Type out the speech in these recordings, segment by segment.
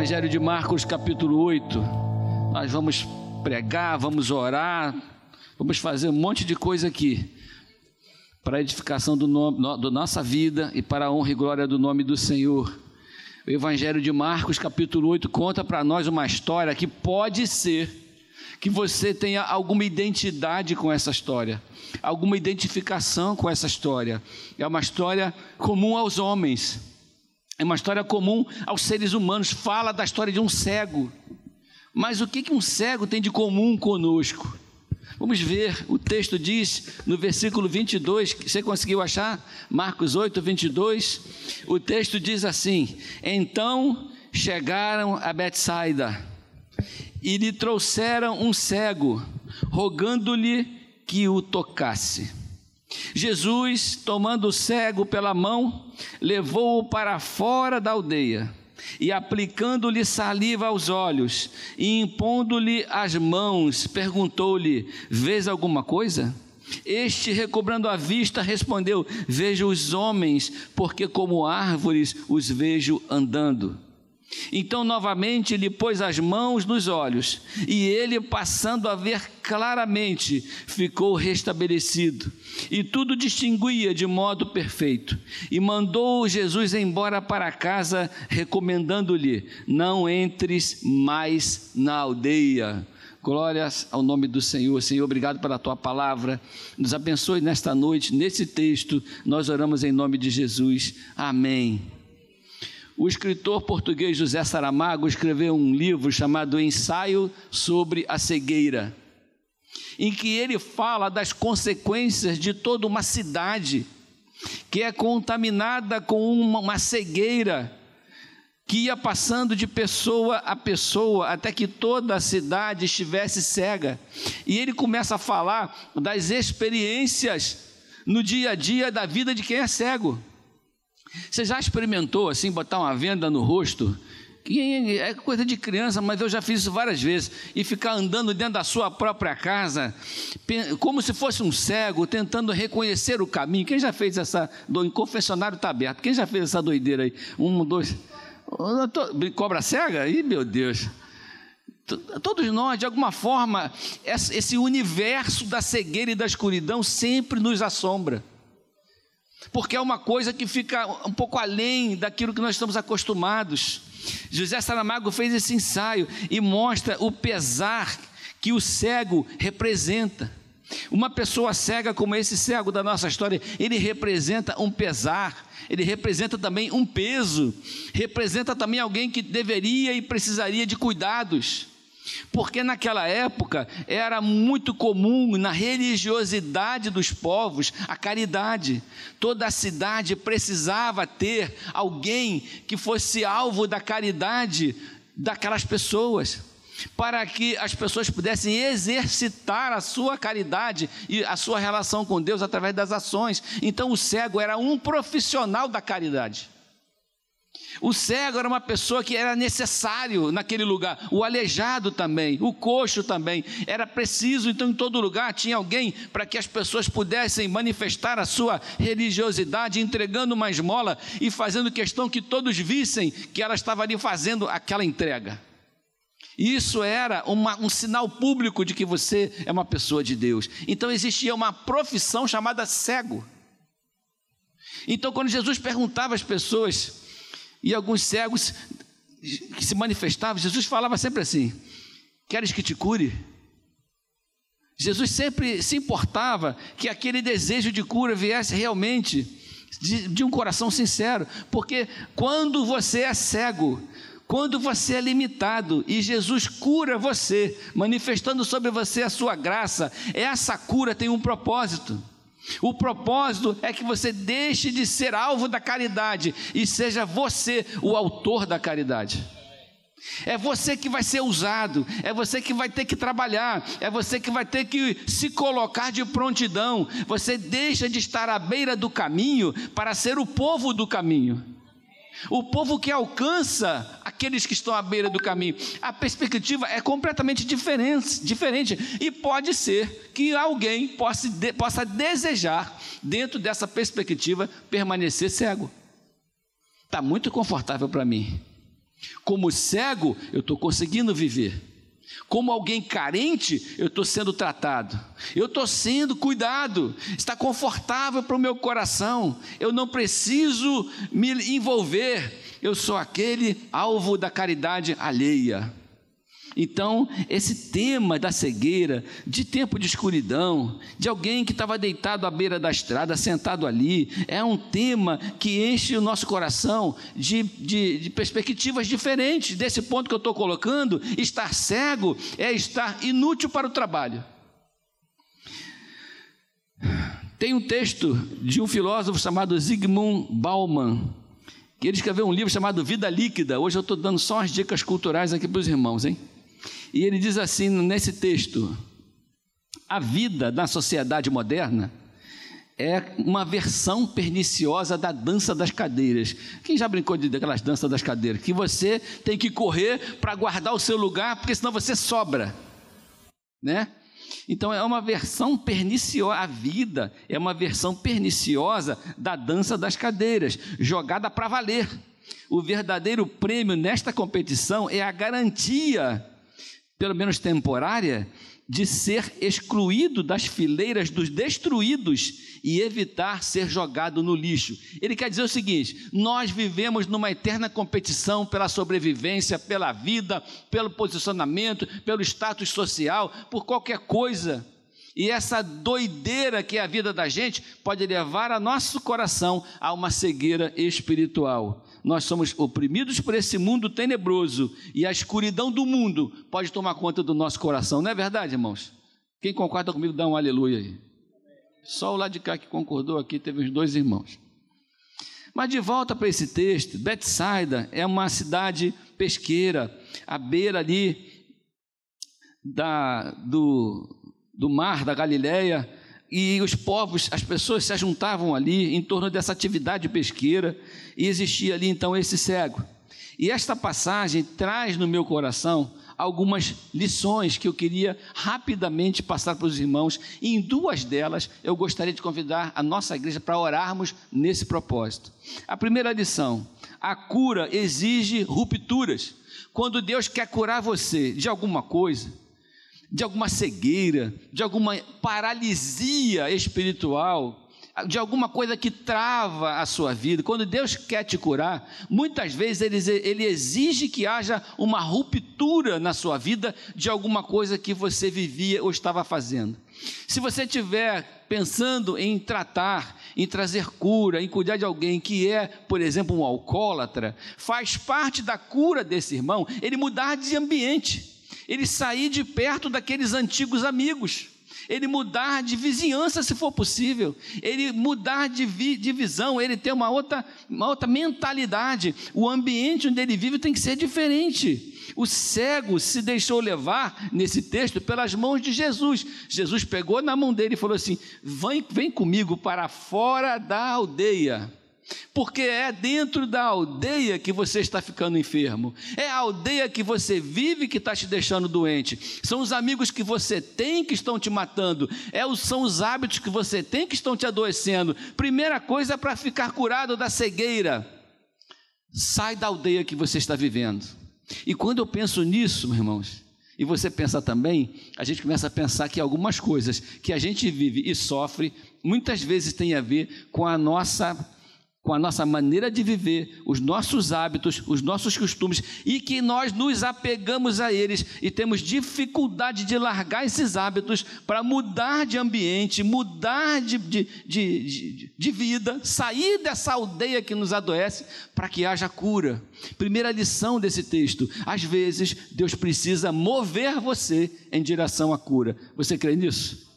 Evangelho de Marcos, capítulo 8. Nós vamos pregar, vamos orar, vamos fazer um monte de coisa aqui para a edificação do nome, da nossa vida e para a honra e glória do nome do Senhor. O Evangelho de Marcos, capítulo 8, conta para nós uma história que pode ser que você tenha alguma identidade com essa história, alguma identificação com essa história. É uma história comum aos homens. É uma história comum aos seres humanos. Fala da história de um cego. Mas o que, que um cego tem de comum conosco? Vamos ver, o texto diz no versículo 22, você conseguiu achar? Marcos 8, 22. O texto diz assim: Então chegaram a Betsaida e lhe trouxeram um cego, rogando-lhe que o tocasse. Jesus, tomando o cego pela mão, levou-o para fora da aldeia e, aplicando-lhe saliva aos olhos e impondo-lhe as mãos, perguntou-lhe: Vês alguma coisa? Este, recobrando a vista, respondeu: Vejo os homens, porque como árvores os vejo andando. Então, novamente, lhe pôs as mãos nos olhos, e ele, passando a ver claramente, ficou restabelecido, e tudo distinguia de modo perfeito. E mandou Jesus embora para casa, recomendando-lhe: Não entres mais na aldeia. Glórias ao nome do Senhor. Senhor, obrigado pela tua palavra. Nos abençoe nesta noite, nesse texto. Nós oramos em nome de Jesus. Amém. O escritor português José Saramago escreveu um livro chamado Ensaio sobre a Cegueira, em que ele fala das consequências de toda uma cidade que é contaminada com uma, cegueira que ia passando de pessoa a pessoa até que toda a cidade estivesse cega. E ele começa a falar das experiências no dia a dia da vida de quem é cego. Você já experimentou assim botar uma venda no rosto? É coisa de criança, mas eu já fiz isso várias vezes. E ficar andando dentro da sua própria casa, como se fosse um cego, tentando reconhecer o caminho. Quem já fez essa. O confessionário está aberto. Quem já fez essa doideira aí? Um, dois. Cobra cega? Ih, meu Deus. Todos nós, de alguma forma, esse universo da cegueira e da escuridão sempre nos assombra porque é uma coisa que fica um pouco além daquilo que nós estamos acostumados. José Saramago fez esse ensaio e mostra o pesar que o cego representa. Uma pessoa cega como esse cego da nossa história, ele representa um pesar, ele representa também um peso, representa também alguém que deveria e precisaria de cuidados. Porque naquela época era muito comum na religiosidade dos povos a caridade. Toda a cidade precisava ter alguém que fosse alvo da caridade daquelas pessoas, para que as pessoas pudessem exercitar a sua caridade e a sua relação com Deus através das ações. Então o cego era um profissional da caridade. O cego era uma pessoa que era necessário naquele lugar, o aleijado também, o coxo também. Era preciso, então, em todo lugar tinha alguém para que as pessoas pudessem manifestar a sua religiosidade, entregando uma esmola e fazendo questão que todos vissem que ela estava ali fazendo aquela entrega. Isso era uma, um sinal público de que você é uma pessoa de Deus. Então existia uma profissão chamada cego. Então, quando Jesus perguntava às pessoas, e alguns cegos que se manifestavam, Jesus falava sempre assim: Queres que te cure? Jesus sempre se importava que aquele desejo de cura viesse realmente de, de, um coração sincero, porque quando você é cego, quando você é limitado e Jesus cura você, manifestando sobre você a sua graça, essa cura tem um propósito. O propósito é que você deixe de ser alvo da caridade e seja você o autor da caridade. É você que vai ser usado, é você que vai ter que trabalhar, é você que vai ter que se colocar de prontidão. Você deixa de estar à beira do caminho para ser o povo do caminho. O povo que alcança aqueles que estão à beira do caminho. A perspectiva é completamente diferente, diferente. E pode ser que alguém possa, possa desejar, dentro dessa perspectiva, permanecer cego. Está muito confortável para mim. Como cego, eu estou conseguindo viver. Como alguém carente, eu estou sendo tratado, eu estou sendo cuidado, está confortável para o meu coração, eu não preciso me envolver, eu sou aquele alvo da caridade alheia. Então, esse tema da cegueira, de tempo de escuridão, de alguém que estava deitado à beira da estrada, sentado ali, é um tema que enche o nosso coração de, de, de perspectivas diferentes. Desse ponto que eu estou colocando, estar cego é estar inútil para o trabalho. Tem um texto de um filósofo chamado Zygmunt Bauman, que ele escreveu um livro chamado Vida Líquida. Hoje eu estou dando só umas dicas culturais aqui para os irmãos, hein? E ele diz assim nesse texto: a vida na sociedade moderna é uma versão perniciosa da dança das cadeiras. Quem já brincou de aquelas danças das cadeiras? Que você tem que correr para guardar o seu lugar, porque senão você sobra, né? Então é uma versão perniciosa, a vida é uma versão perniciosa da dança das cadeiras, jogada para valer. O verdadeiro prêmio nesta competição é a garantia pelo menos temporária, de ser excluído das fileiras dos destruídos e evitar ser jogado no lixo. Ele quer dizer o seguinte: nós vivemos numa eterna competição pela sobrevivência, pela vida, pelo posicionamento, pelo status social, por qualquer coisa. E essa doideira que é a vida da gente pode levar a nosso coração a uma cegueira espiritual nós somos oprimidos por esse mundo tenebroso e a escuridão do mundo pode tomar conta do nosso coração, não é verdade, irmãos? Quem concorda comigo, dá um aleluia aí. Só o lado de cá que concordou aqui, teve os dois irmãos. Mas de volta para esse texto, Betsaida é uma cidade pesqueira, à beira ali da, do, do mar da Galileia, e os povos, as pessoas se juntavam ali em torno dessa atividade pesqueira, e existia ali então esse cego. E esta passagem traz no meu coração algumas lições que eu queria rapidamente passar para os irmãos, e em duas delas eu gostaria de convidar a nossa igreja para orarmos nesse propósito. A primeira lição: a cura exige rupturas. Quando Deus quer curar você de alguma coisa, de alguma cegueira, de alguma paralisia espiritual, de alguma coisa que trava a sua vida. Quando Deus quer te curar, muitas vezes ele, ele, exige que haja uma ruptura na sua vida de alguma coisa que você vivia ou estava fazendo. Se você estiver pensando em tratar, em trazer cura, em cuidar de alguém que é, por exemplo, um alcoólatra, faz parte da cura desse irmão ele mudar de ambiente ele sair de perto daqueles antigos amigos, ele mudar de vizinhança, se for possível, ele mudar de, vi, de visão, ele ter uma outra, uma outra mentalidade. O ambiente onde ele vive tem que ser diferente. O cego se deixou levar nesse texto pelas mãos de Jesus. Jesus pegou na mão dele e falou assim: vem, vem comigo para fora da aldeia porque é dentro da aldeia que você está ficando enfermo, é a aldeia que você vive que está te deixando doente, são os amigos que você tem que estão te matando, é, são os hábitos que você tem que estão te adoecendo. Primeira coisa para ficar curado da cegueira, sai da aldeia que você está vivendo. E quando eu penso nisso, meus irmãos, e você pensa também, a gente começa a pensar que algumas coisas que a gente vive e sofre, muitas vezes tem a ver com a nossa com a nossa maneira de viver, os nossos hábitos, os nossos costumes, e que nós nos apegamos a eles e temos dificuldade de largar esses hábitos para mudar de ambiente, mudar de, de, de, de, vida, sair dessa aldeia que nos adoece, para que haja cura. Primeira lição desse texto: às vezes Deus precisa mover você em direção à cura. Você crê nisso?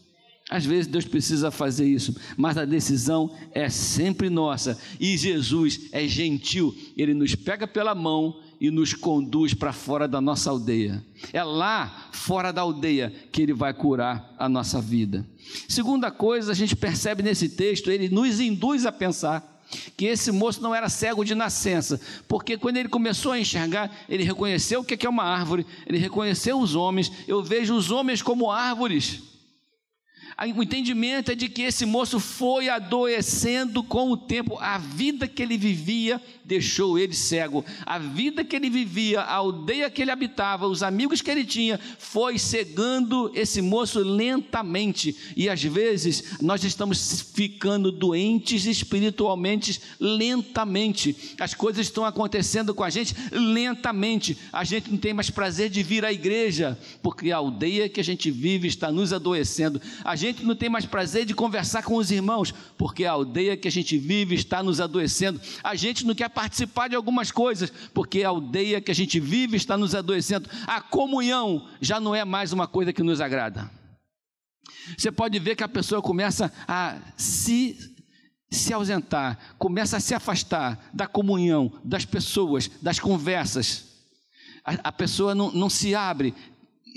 Às vezes Deus precisa fazer isso, mas a decisão é sempre nossa. E Jesus é gentil, ele nos pega pela mão e nos conduz para fora da nossa aldeia. É lá, fora da aldeia, que ele vai curar a nossa vida. Segunda coisa, a gente percebe nesse texto, ele nos induz a pensar que esse moço não era cego de nascença, porque quando ele começou a enxergar, ele reconheceu o que é uma árvore, ele reconheceu os homens. Eu vejo os homens como árvores. O entendimento é de que esse moço foi adoecendo com o tempo. A vida que ele vivia deixou ele cego. A vida que ele vivia, a aldeia que ele habitava, os amigos que ele tinha, foi cegando esse moço lentamente. E às vezes nós estamos ficando doentes espiritualmente lentamente. As coisas estão acontecendo com a gente lentamente. A gente não tem mais prazer de vir à igreja, porque a aldeia que a gente vive está nos adoecendo. A gente não tem mais prazer de conversar com os irmãos, porque a aldeia que a gente vive está nos adoecendo. A gente não quer participar de algumas coisas, porque a aldeia que a gente vive está nos adoecendo. A comunhão já não é mais uma coisa que nos agrada. Você pode ver que a pessoa começa a se se ausentar, começa a se afastar da comunhão, das pessoas, das conversas. A, a pessoa não, não se abre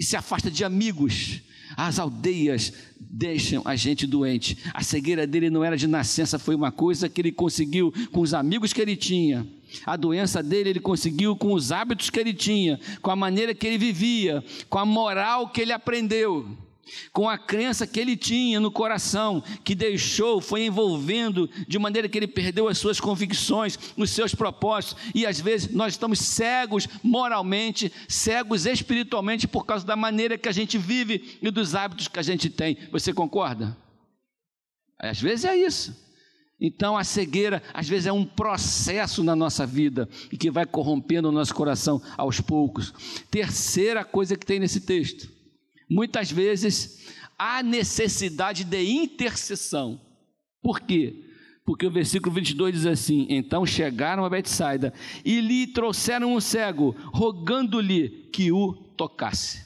se afasta de amigos, as aldeias deixam a gente doente. A cegueira dele não era de nascença, foi uma coisa que ele conseguiu com os amigos que ele tinha. A doença dele ele conseguiu com os hábitos que ele tinha, com a maneira que ele vivia, com a moral que ele aprendeu com a crença que ele tinha no coração, que deixou, foi envolvendo de maneira que ele perdeu as suas convicções, os seus propósitos, e às vezes nós estamos cegos moralmente, cegos espiritualmente por causa da maneira que a gente vive e dos hábitos que a gente tem. Você concorda? Às vezes é isso. Então a cegueira, às vezes, é um processo na nossa vida e que vai corrompendo o nosso coração aos poucos. Terceira coisa que tem nesse texto Muitas vezes há necessidade de intercessão. Por quê? Porque o versículo 22 diz assim: Então chegaram a Betsaida e lhe trouxeram um cego, rogando-lhe que o tocasse.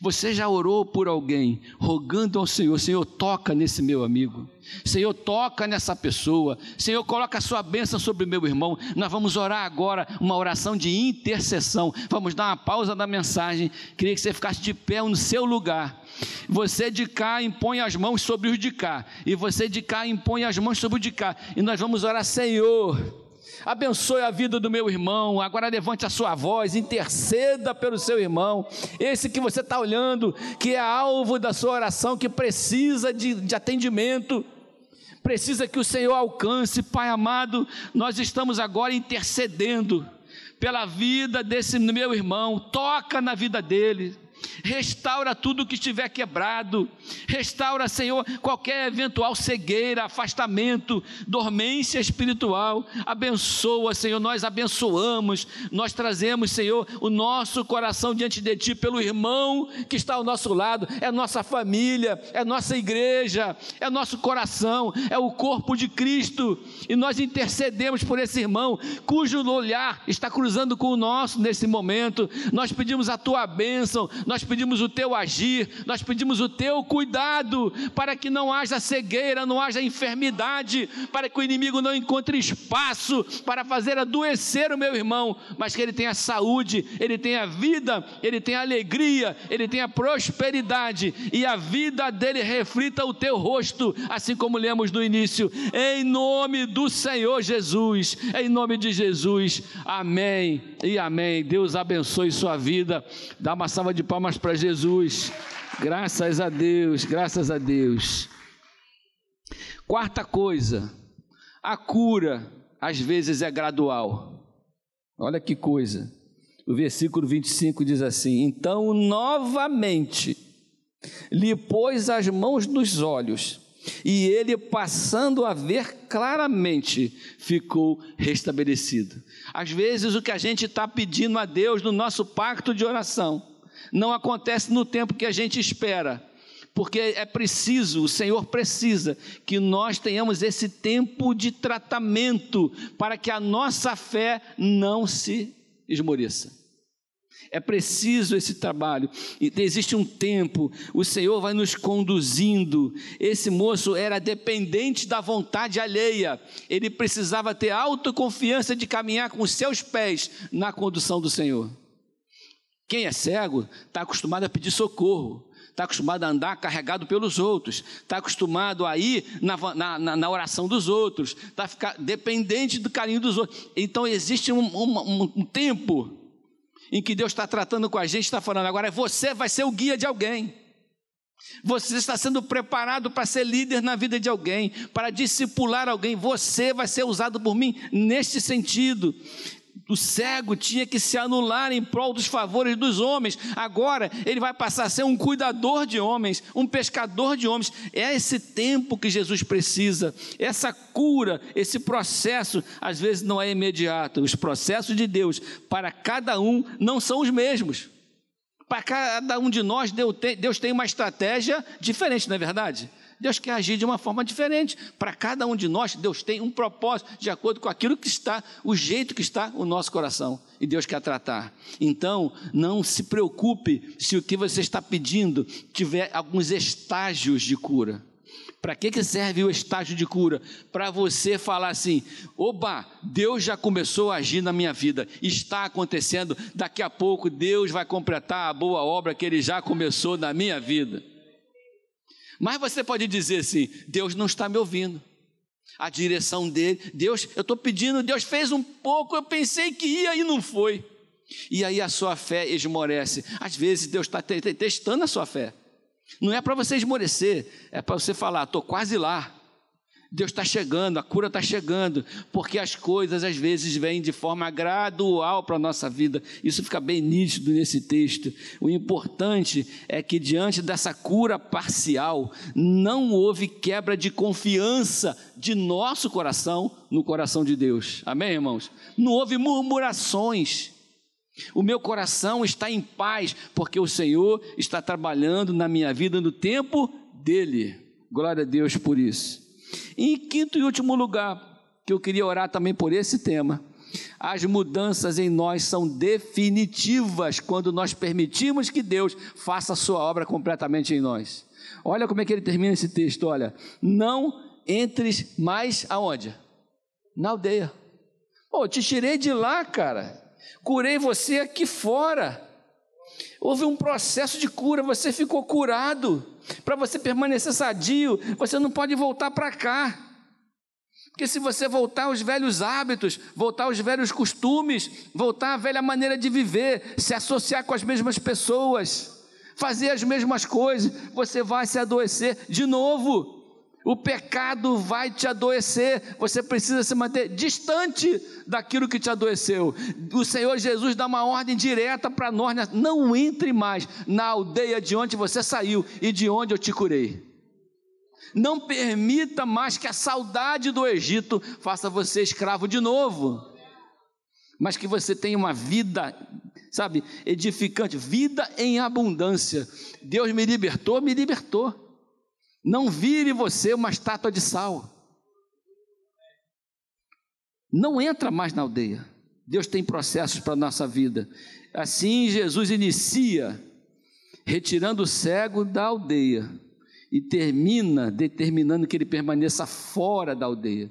Você já orou por alguém, rogando ao Senhor: Senhor, toca nesse meu amigo, Senhor, toca nessa pessoa, Senhor, coloca a sua bênção sobre meu irmão. Nós vamos orar agora uma oração de intercessão. Vamos dar uma pausa da mensagem. Queria que você ficasse de pé no seu lugar. Você de cá impõe as mãos sobre os de cá, e você de cá impõe as mãos sobre o de cá, e nós vamos orar, Senhor abençoe a vida do meu irmão. Agora levante a sua voz, interceda pelo seu irmão, esse que você está olhando, que é alvo da sua oração, que precisa de, de atendimento. Precisa que o Senhor alcance, Pai amado, nós estamos agora intercedendo pela vida desse meu irmão, toca na vida dele, restaura tudo que estiver quebrado, restaura, Senhor, qualquer eventual cegueira, afastamento, dormência espiritual, abençoa, Senhor, nós abençoamos, nós trazemos, Senhor, o nosso coração diante de Ti, pelo irmão que está ao nosso lado, é nossa família, é nossa igreja, é nosso coração, é o corpo de Cristo, e nós intercedemos por esse irmão, cujo olhar está cruzando com o nosso nesse momento, nós pedimos a Tua bênção, nós pedimos o teu agir, nós pedimos o teu cuidado, para que não haja cegueira, não haja enfermidade, para que o inimigo não encontre espaço para fazer adoecer o meu irmão, mas que ele tenha saúde, ele tenha vida, ele tenha alegria, ele tenha prosperidade e a vida dele reflita o teu rosto, assim como lemos no início, em nome do Senhor Jesus, em nome de Jesus, amém e amém. Deus abençoe sua vida, dá uma salva de palmas palmas para Jesus. Graças a Deus, graças a Deus. Quarta coisa, a cura às vezes é gradual. Olha que coisa. O versículo 25 diz assim: Então novamente lhe pôs as mãos nos olhos, e ele, passando a ver claramente, ficou restabelecido. Às vezes, o que a gente está pedindo a Deus no nosso pacto de oração não acontece no tempo que a gente espera, porque é preciso, o Senhor precisa que nós tenhamos esse tempo de tratamento para que a nossa fé não se esmoreça. É preciso esse trabalho, e existe um tempo, o Senhor vai nos conduzindo. Esse moço era dependente da vontade alheia, ele precisava ter autoconfiança de caminhar com os seus pés na condução do Senhor. Quem é cego está acostumado a pedir socorro, está acostumado a andar carregado pelos outros, está acostumado a ir na, na, na oração dos outros, está ficar dependente do carinho dos outros. Então existe um, um, um tempo em que Deus está tratando com a gente, está falando, agora você vai ser o guia de alguém. Você está sendo preparado para ser líder na vida de alguém, para discipular alguém. Você vai ser usado por mim neste sentido o cego tinha que se anular em prol dos favores dos homens. Agora ele vai passar a ser um cuidador de homens, um pescador de homens. É esse tempo que Jesus precisa. Essa cura, esse processo, às vezes não é imediato. Os processos de Deus para cada um não são os mesmos. Para cada um de nós, Deus tem uma estratégia diferente, não é verdade? Deus quer agir de uma forma diferente. Para cada um de nós, Deus tem um propósito de acordo com aquilo que está, o jeito que está o nosso coração. E Deus quer tratar. Então, não se preocupe se o que você está pedindo tiver alguns estágios de cura. Para que, que serve o estágio de cura? Para você falar assim: oba, Deus já começou a agir na minha vida, está acontecendo, daqui a pouco Deus vai completar a boa obra que Ele já começou na minha vida. Mas você pode dizer assim: Deus não está me ouvindo. A direção dele, Deus, eu estou pedindo, Deus fez um pouco, eu pensei que ia e não foi. E aí a sua fé esmorece. Às vezes Deus está testando a sua fé. Não é para você esmorecer, é para você falar, estou quase lá. Deus está chegando, a cura está chegando, porque as coisas às vezes vêm de forma gradual para a nossa vida. Isso fica bem nítido nesse texto. O importante é que diante dessa cura parcial, não houve quebra de confiança de nosso coração no coração de Deus. Amém, irmãos? Não houve murmurações. O meu coração está em paz, porque o Senhor está trabalhando na minha vida no tempo dele. Glória a Deus por isso. E em quinto e último lugar, que eu queria orar também por esse tema, as mudanças em nós são definitivas quando nós permitimos que Deus faça a sua obra completamente em nós. Olha como é que ele termina esse texto, olha, não entres mais aonde? Na aldeia. Pô, te tirei de lá, cara. Curei você aqui fora. Houve um processo de cura, você ficou curado. Para você permanecer sadio, você não pode voltar para cá. Porque se você voltar aos velhos hábitos, voltar aos velhos costumes, voltar à velha maneira de viver, se associar com as mesmas pessoas, fazer as mesmas coisas, você vai se adoecer de novo. O pecado vai te adoecer, você precisa se manter distante daquilo que te adoeceu. O Senhor Jesus dá uma ordem direta para nós: né? não entre mais na aldeia de onde você saiu e de onde eu te curei. Não permita mais que a saudade do Egito faça você escravo de novo, mas que você tenha uma vida, sabe, edificante, vida em abundância. Deus me libertou, me libertou. Não vire você uma estátua de sal. Não entra mais na aldeia. Deus tem processos para a nossa vida. Assim, Jesus inicia retirando o cego da aldeia e termina determinando que ele permaneça fora da aldeia.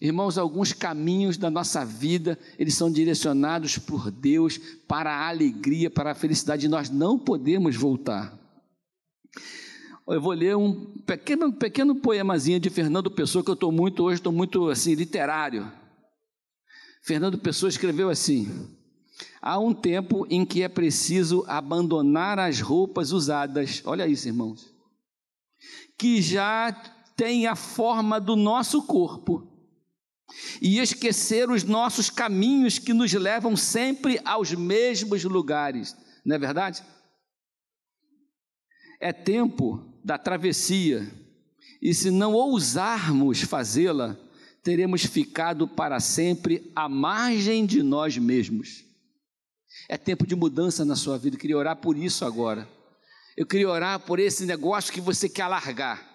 Irmãos, alguns caminhos da nossa vida, eles são direcionados por Deus para a alegria, para a felicidade, e nós não podemos voltar. Eu vou ler um pequeno, pequeno poemazinho de Fernando Pessoa, que eu estou muito, hoje estou muito assim, literário. Fernando Pessoa escreveu assim: Há um tempo em que é preciso abandonar as roupas usadas, olha isso, irmãos, que já têm a forma do nosso corpo, e esquecer os nossos caminhos que nos levam sempre aos mesmos lugares, não é verdade? É tempo da travessia, e se não ousarmos fazê-la, teremos ficado para sempre à margem de nós mesmos. É tempo de mudança na sua vida, eu queria orar por isso agora. Eu queria orar por esse negócio que você quer largar.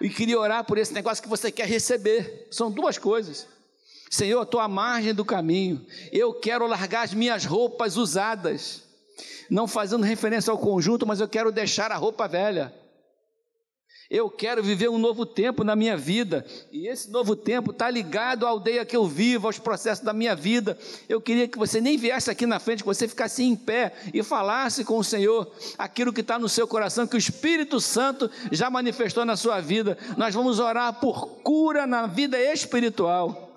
E queria orar por esse negócio que você quer receber. São duas coisas. Senhor, eu estou à margem do caminho. Eu quero largar as minhas roupas usadas não fazendo referência ao conjunto, mas eu quero deixar a roupa velha. Eu quero viver um novo tempo na minha vida, e esse novo tempo está ligado à aldeia que eu vivo, aos processos da minha vida. Eu queria que você nem viesse aqui na frente, que você ficasse em pé e falasse com o Senhor aquilo que está no seu coração, que o Espírito Santo já manifestou na sua vida. Nós vamos orar por cura na vida espiritual.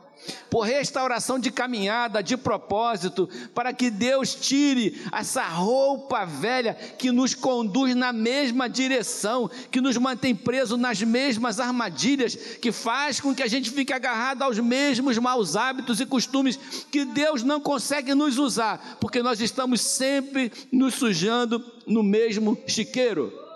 Por restauração de caminhada, de propósito, para que Deus tire essa roupa velha que nos conduz na mesma direção, que nos mantém presos nas mesmas armadilhas, que faz com que a gente fique agarrado aos mesmos maus hábitos e costumes que Deus não consegue nos usar, porque nós estamos sempre nos sujando no mesmo chiqueiro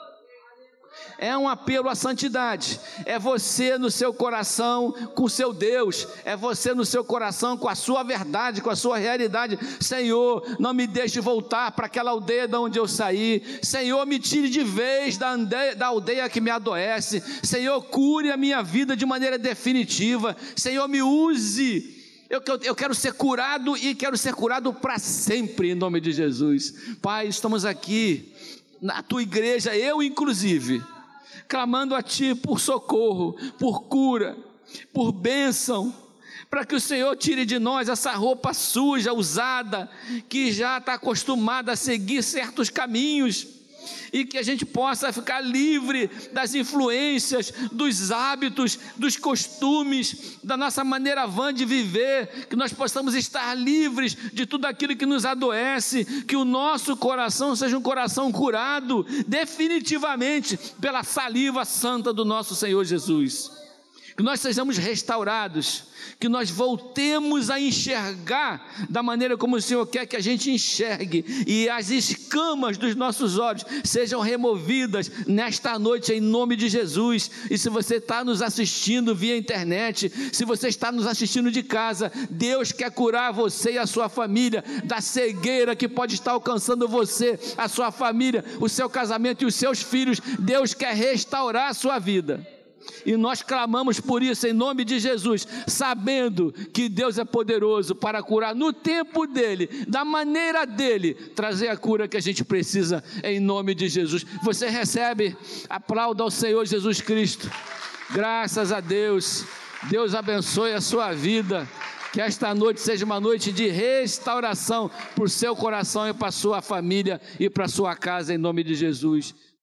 é um apelo à santidade. É você no seu coração com seu Deus, é você no seu coração com a sua verdade, com a sua realidade. Senhor, não me deixe voltar para aquela aldeia de onde eu saí. Senhor, me tire de vez da aldeia, da aldeia que me adoece. Senhor, cure a minha vida de maneira definitiva. Senhor, me use. Eu, eu, eu, quero ser curado e quero ser curado para sempre, em nome de Jesus. Pai, estamos aqui na tua igreja, eu inclusive clamando a Ti por socorro, por cura, por bênção, para que o Senhor tire de nós essa roupa suja, usada, que já está acostumada a seguir certos caminhos e que a gente possa ficar livre das influências, dos hábitos, dos costumes, da nossa maneira vã de viver, que nós possamos estar livres de tudo aquilo que nos adoece, que o nosso coração seja um coração curado definitivamente pela saliva santa do nosso Senhor Jesus que nós sejamos restaurados, que nós voltemos a enxergar da maneira como o Senhor quer que a gente enxergue, e as escamas dos nossos olhos sejam removidas nesta noite em nome de Jesus. E se você está nos assistindo via internet, se você está nos assistindo de casa, Deus quer curar você e a sua família da cegueira que pode estar alcançando você, a sua família, o seu casamento e os seus filhos. Deus quer restaurar a sua vida. E nós clamamos por isso em nome de Jesus, sabendo que Deus é poderoso para curar no tempo dele, da maneira dele, trazer a cura que a gente precisa em nome de Jesus. Você recebe, aplauda ao Senhor Jesus Cristo. Graças a Deus. Deus abençoe a sua vida. Que esta noite seja uma noite de restauração para o seu coração e para a sua família e para a sua casa, em nome de Jesus.